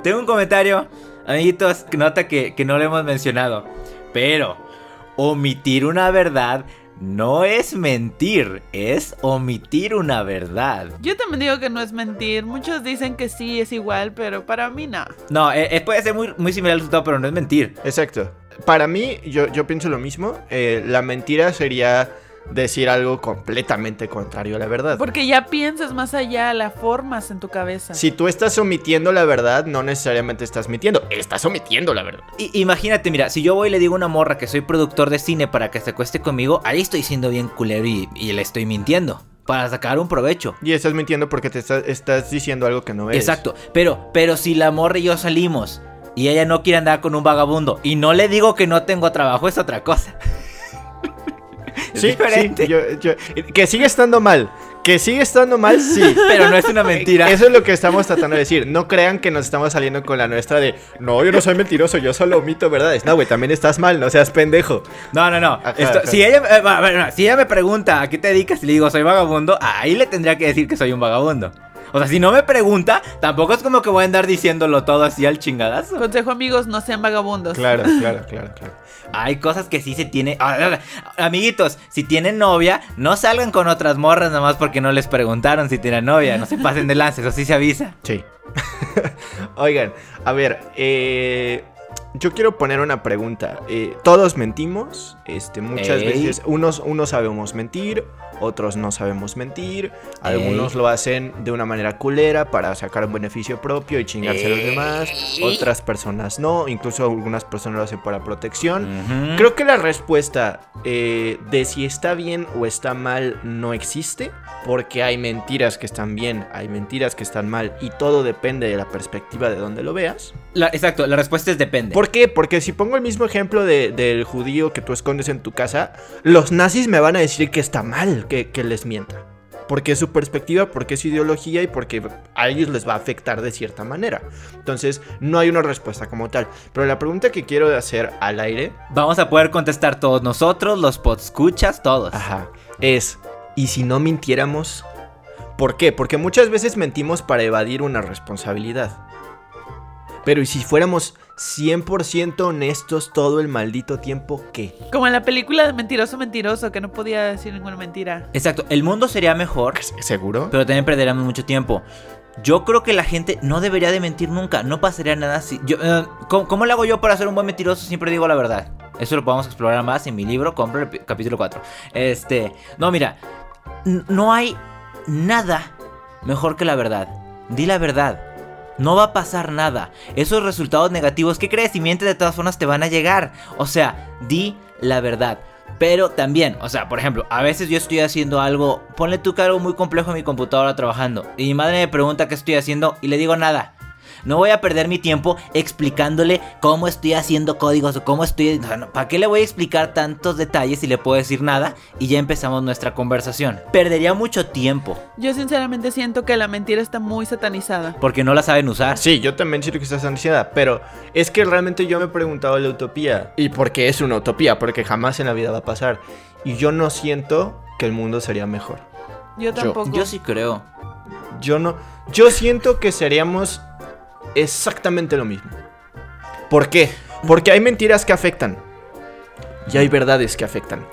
Tengo un comentario, amiguitos, que nota que, que no lo hemos mencionado. Pero omitir una verdad no es mentir, es omitir una verdad. Yo también digo que no es mentir. Muchos dicen que sí, es igual, pero para mí no. No, eh, eh, puede ser muy, muy similar al resultado, pero no es mentir. Exacto. Para mí, yo, yo pienso lo mismo. eh, la mentira sería decir algo completamente contrario a la verdad. Porque ya piensas más allá, la formas en tu cabeza. Si tú estás omitiendo la verdad, no necesariamente estás mintiendo, estás omitiendo la verdad. I- imagínate, mira, si yo voy y le digo a una morra que soy productor de cine para que se acueste conmigo, ahí estoy siendo bien culero y, y le estoy mintiendo. Para sacar un provecho. Y estás mintiendo porque te estás, estás diciendo algo que no eres. Exacto. Pero, pero si la morra y yo salimos y ella no quiere andar con un vagabundo y no le digo que no tengo trabajo, es otra cosa. Es Sí, diferente. sí, yo- yo- que sigue estando mal. Que sigue estando mal, sí. Pero no es una mentira. Eso es lo que estamos tratando de decir. No crean que nos estamos saliendo con la nuestra de no, yo no soy mentiroso, yo solo omito verdades. No, güey, también estás mal, no seas pendejo. No, no, no. Ajá, Esto- ajá. Si, ella, eh, bueno, si ella me pregunta a qué te dedicas y le digo soy vagabundo, ahí le tendría que decir que soy un vagabundo. O sea, si no me pregunta, tampoco es como que voy a andar diciéndolo todo así al chingadazo. Consejo amigos, no sean vagabundos. Claro, claro, claro, claro. Hay cosas que sí se tiene. Amiguitos, si tienen novia, no salgan con otras morras nomás porque no les preguntaron si tienen novia. No se pasen de lances, eso sí se avisa. Sí. Oigan, a ver, eh, yo quiero poner una pregunta. Eh, todos mentimos, este, muchas Ey. veces unos, unos sabemos mentir, otros no sabemos mentir, algunos lo hacen de una manera culera para sacar un beneficio propio y chingarse a los demás, otras personas no, incluso algunas personas lo hacen para protección. Creo que la respuesta eh, de si está bien o está mal no existe, porque hay mentiras que están bien, hay mentiras que están mal, y todo depende de la perspectiva de donde lo veas. La- exacto, la respuesta es depende. ¿Por qué? Porque si pongo el mismo ejemplo de- del judío que tú escondes en tu casa, los nazis me van a decir que está mal que, que les mienta. Porque es su perspectiva, porque es su ideología y porque a ellos les va a afectar de cierta manera. Entonces, no hay una respuesta como tal. Pero la pregunta que quiero hacer al aire Vamos a poder contestar todos nosotros, los podscuchas, todos. Ajá. Es, ¿y si no mintiéramos? ¿Por qué? Porque muchas veces mentimos para evadir una responsabilidad. Pero ¿y si fuéramos 100% honestos todo el maldito tiempo, ¿qué? Como en la película de Mentiroso Mentiroso, que no podía decir ninguna mentira. Exacto, el mundo sería mejor, ¿Seguro? pero también perderíamos mucho tiempo. Yo creo que la gente no debería de mentir nunca, no pasaría nada así. Yo, eh, ¿cómo, cómo le hago yo para ser un buen mentiroso? Siempre digo la verdad. Eso lo podemos explorar más en mi libro, compra el capítulo 4. Este, no, mira, no hay nada mejor que la verdad. Di la verdad. No va a pasar nada. Esos resultados negativos. Si mientes de todas formas te van a llegar. O sea, di la verdad. Pero también, o sea, por ejemplo, a veces yo estoy haciendo algo, ponle tú que algo muy complejo en mi computadora trabajando. Y mi madre me pregunta qué estoy haciendo y le digo nada. No voy a perder mi tiempo explicándole cómo estoy haciendo códigos o cómo estoy... ¿Para qué le voy a explicar tantos detalles si le puedo decir nada? Y ya empezamos nuestra conversación. Perdería mucho tiempo Yo sinceramente siento que la mentira está muy satanizada. porque no la saben usar. Sí, yo también siento que estás ansiada, pero es que realmente yo me he preguntado la utopía. ¿Y por qué es una utopía? Porque jamás en la vida va a pasar. Y yo no siento que el mundo sería mejor. Yo tampoco. Yo sí creo. Yo no. Yo siento que seríamos exactamente lo mismo. ¿Por qué? Porque hay mentiras que afectan. Y hay verdades que afectan.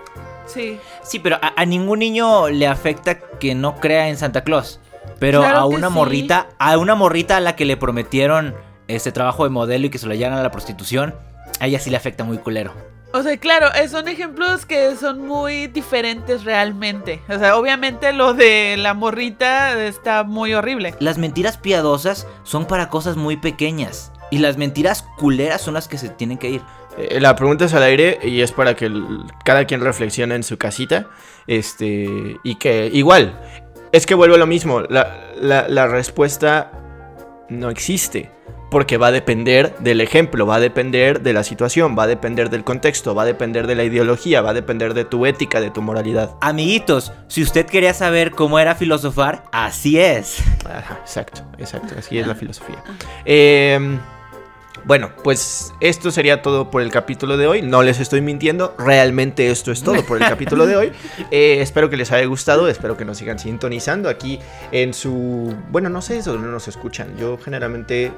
Sí. Sí, pero a, a ningún niño le afecta que no crea en Santa Claus. Pero Claro a una sí. morrita, a una morrita a la que le prometieron este trabajo de modelo y que se lo llevan a la prostitución, a ella sí le afecta muy culero. O sea, claro, eh, son ejemplos que son muy diferentes realmente. O sea, obviamente lo de la morrita está muy horrible. Las mentiras piadosas son para cosas muy pequeñas. Y las mentiras culeras son las que se tienen que ir. Eh, La pregunta es al aire y es para que el- cada quien reflexione en su casita. Este. Y que igual. Es que vuelve a lo mismo. La, la- la respuesta no existe. Porque va a depender del ejemplo, va a depender de la situación, va a depender del contexto, va a depender de la ideología, va a depender de tu ética, de tu moralidad. Amiguitos, si usted quería saber cómo era filosofar, así es. Ajá, exacto, exacto, así es la filosofía. Eh, bueno, pues esto sería todo por el capítulo de hoy. No les estoy mintiendo, realmente esto es todo por el capítulo de hoy. Eh, espero que les haya gustado, espero que nos sigan sintonizando aquí en su... Bueno, no sé dónde nos escuchan. Yo generalmente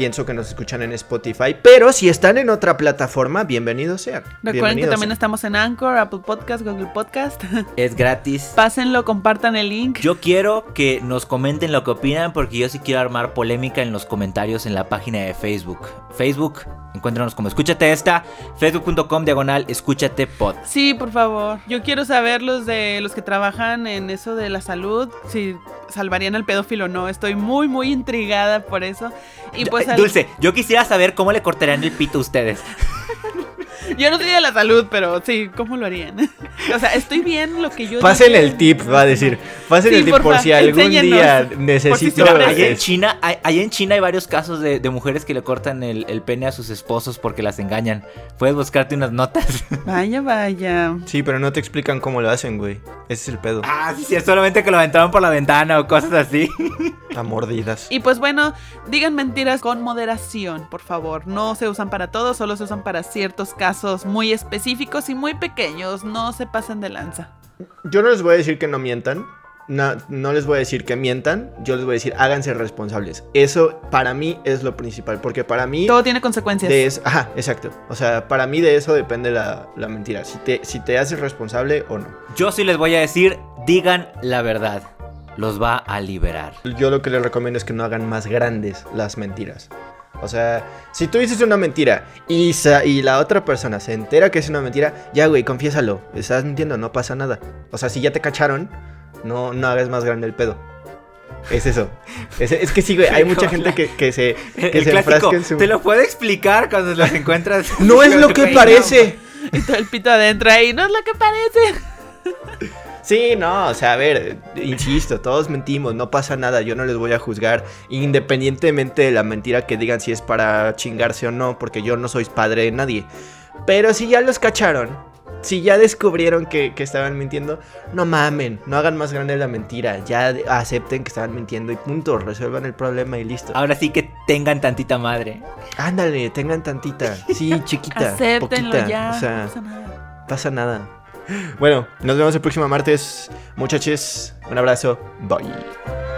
pienso que nos escuchan en Spotify, pero si están en otra plataforma, bienvenidos sean. Recuerden que también sean. estamos en Anchor, Apple Podcast, Google Podcast. Es gratis. Pásenlo, compartan el link. Yo quiero que nos comenten lo que opinan porque yo sí quiero armar polémica en los comentarios en la página de Facebook. Facebook, encuéntranos como escúchate esta, facebook.com diagonal escúchate pod. Sí, por favor. Yo quiero saber los de los que trabajan en eso de la salud, si salvarían al pedófilo o no. Estoy muy, muy intrigada por eso. Y pues Dulce, yo quisiera saber cómo le cortarían el pito a ustedes. yo no soy de la salud, pero sí, ¿cómo lo harían? o sea, estoy bien lo que yo Pasen dije. el tip, va a decir. Pasen Sí, el tip por porfa, si algún enséñenos. día Por si necesito... ofrece. allá en China, hay- allá en China hay varios casos de, de mujeres que le cortan el, el pene a sus esposos porque las engañan. Puedes buscarte unas notas. Vaya, vaya. Sí, pero no te explican cómo lo hacen, güey. Ese es el pedo. ah, sí, sí, es solamente que lo aventaron por la ventana o cosas así. A mordidas. Y pues bueno, digan mentiras con moderación, por favor. No se usan para todo, solo se usan para ciertos casos muy específicos y muy pequeños. No se pasen de lanza. Yo no les voy a decir que no mientan. No, no les voy a decir que mientan. Yo les voy a decir háganse responsables. Eso para mí es lo principal. Porque para mí. Todo tiene consecuencias. De eso, ajá, exacto. O sea, para mí de eso depende la, la mentira. Si te, si te haces responsable o no. Yo sí les voy a decir, digan la verdad. Los va a liberar. Yo lo que les recomiendo es que no hagan más grandes las mentiras. O sea, si tú dices una mentira y, la otra persona se entera que es una mentira, ya, güey, confiésalo. Estás mintiendo, no pasa nada. O sea, si ya te cacharon, no, no hagas más grande el pedo. Es eso. Es, es que sí, güey, hay mucha gente que, que se, que el se clásico, enfrasca en su... te lo puedo explicar cuando los encuentras. No es lo que parece. Y todo el pito adentro ahí. No es lo que parece. Sí, no, o sea, a ver, insisto, todos mentimos, no pasa nada, yo no les voy a juzgar, independientemente de la mentira que digan si es para chingarse o no, porque yo no soy padre de nadie. Pero si ya los cacharon, si ya descubrieron que, que estaban mintiendo, no mamen, no hagan más grande la mentira, ya acepten que estaban mintiendo y punto, resuelvan el problema y listo. Ahora sí que tengan tantita madre. Ándale, tengan tantita, sí, chiquita, Acéptenlo poquita, ya. o sea, no pasa nada. pasa nada. Bueno, nos vemos el próximo martes, muchachos, un abrazo, bye.